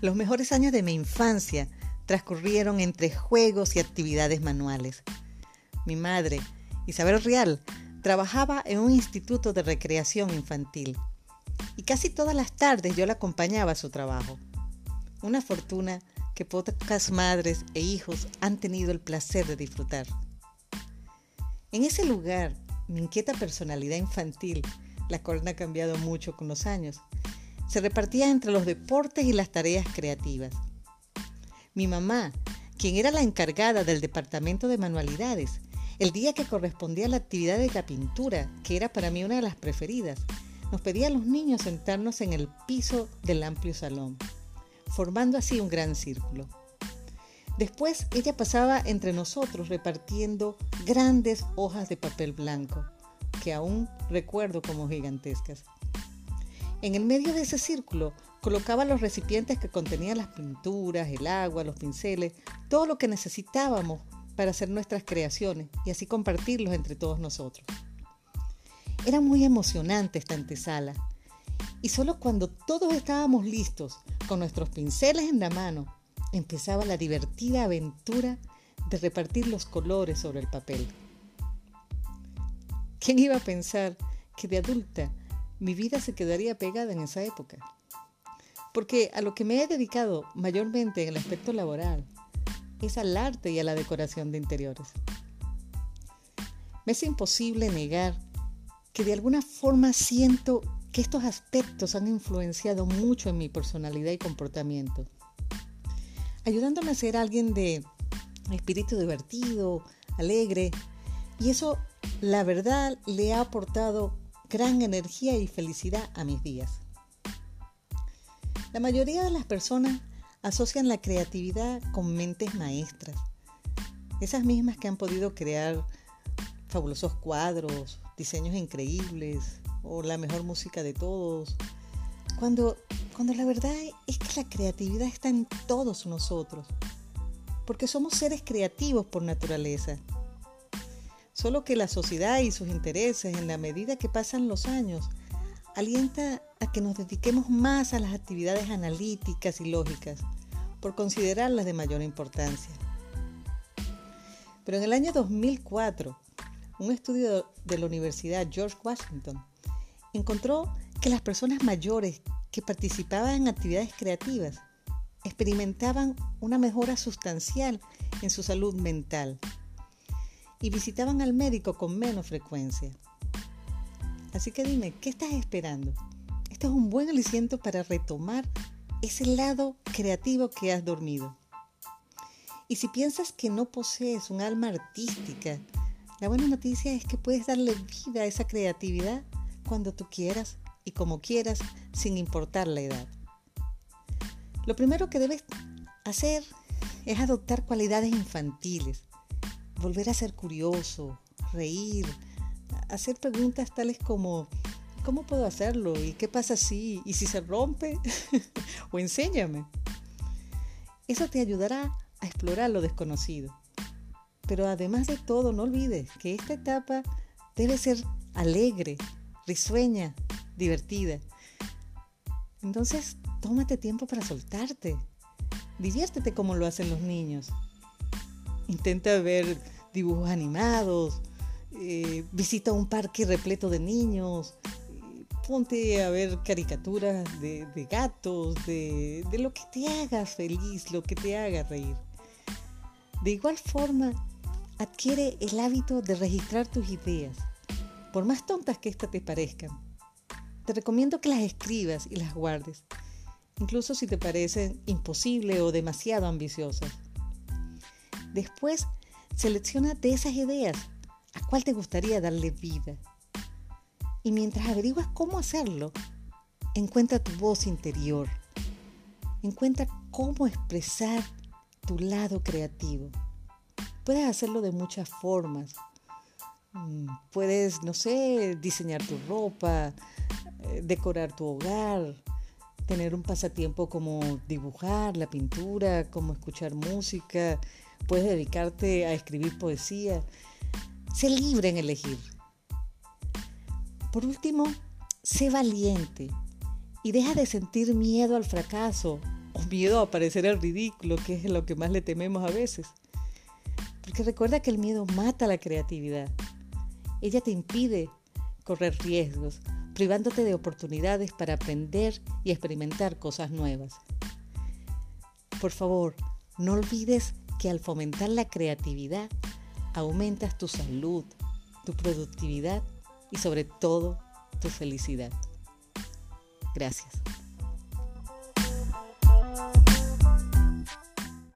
Los mejores años de mi infancia transcurrieron entre juegos y actividades manuales. Mi madre, Isabel Real, trabajaba en un instituto de recreación infantil y casi todas las tardes yo la acompañaba a su trabajo. Una fortuna que pocas madres e hijos han tenido el placer de disfrutar. En ese lugar, mi inquieta personalidad infantil, la cual ha cambiado mucho con los años, se repartía entre los deportes y las tareas creativas. Mi mamá, quien era la encargada del departamento de manualidades, el día que correspondía a la actividad de la pintura, que era para mí una de las preferidas, nos pedía a los niños sentarnos en el piso del amplio salón, formando así un gran círculo. Después ella pasaba entre nosotros repartiendo grandes hojas de papel blanco, que aún recuerdo como gigantescas. En el medio de ese círculo colocaba los recipientes que contenían las pinturas, el agua, los pinceles, todo lo que necesitábamos para hacer nuestras creaciones y así compartirlos entre todos nosotros. Era muy emocionante esta antesala y solo cuando todos estábamos listos con nuestros pinceles en la mano empezaba la divertida aventura de repartir los colores sobre el papel. ¿Quién iba a pensar que de adulta mi vida se quedaría pegada en esa época. Porque a lo que me he dedicado mayormente en el aspecto laboral es al arte y a la decoración de interiores. Me es imposible negar que de alguna forma siento que estos aspectos han influenciado mucho en mi personalidad y comportamiento, ayudándome a ser alguien de espíritu divertido, alegre, y eso la verdad le ha aportado gran energía y felicidad a mis días. La mayoría de las personas asocian la creatividad con mentes maestras, esas mismas que han podido crear fabulosos cuadros, diseños increíbles o la mejor música de todos, cuando, cuando la verdad es que la creatividad está en todos nosotros, porque somos seres creativos por naturaleza. Solo que la sociedad y sus intereses, en la medida que pasan los años, alienta a que nos dediquemos más a las actividades analíticas y lógicas, por considerarlas de mayor importancia. Pero en el año 2004, un estudio de la Universidad George Washington encontró que las personas mayores que participaban en actividades creativas experimentaban una mejora sustancial en su salud mental y visitaban al médico con menos frecuencia. Así que dime, ¿qué estás esperando? Este es un buen aliciento para retomar ese lado creativo que has dormido. Y si piensas que no posees un alma artística, la buena noticia es que puedes darle vida a esa creatividad cuando tú quieras y como quieras, sin importar la edad. Lo primero que debes hacer es adoptar cualidades infantiles, volver a ser curioso, reír, hacer preguntas tales como, ¿cómo puedo hacerlo? ¿Y qué pasa si? ¿Y si se rompe? o enséñame. Eso te ayudará a explorar lo desconocido. Pero además de todo, no olvides que esta etapa debe ser alegre, risueña, divertida. Entonces, tómate tiempo para soltarte. Diviértete como lo hacen los niños. Intenta ver dibujos animados, eh, visita un parque repleto de niños, ponte a ver caricaturas de, gatos, de, de lo que te haga feliz, lo que te haga reír. De igual forma, adquiere el hábito de registrar tus ideas, por más tontas que éstas te parezcan. Te recomiendo que las escribas y las guardes, incluso si te parecen imposibles o demasiado ambiciosas. Después, selecciona de esas ideas a cuál te gustaría darle vida. Y mientras averiguas cómo hacerlo, encuentra tu voz interior. Encuentra cómo expresar tu lado creativo. Puedes hacerlo de muchas formas. Mm, puedes, no sé, diseñar tu ropa, eh, decorar tu hogar, tener un pasatiempo como dibujar, la pintura, como escuchar música, puedes dedicarte a escribir poesía. Sé libre en elegir. Por último, sé valiente y deja de sentir miedo al fracaso o miedo a parecer el ridículo, que es lo que más le tememos a veces. Porque recuerda que el miedo mata la creatividad. Ella te impide correr riesgos, privándote de oportunidades para aprender y experimentar cosas nuevas. Por favor, no olvides que al fomentar la creatividad, aumentas tu salud, tu productividad y sobre todo tu felicidad. Gracias.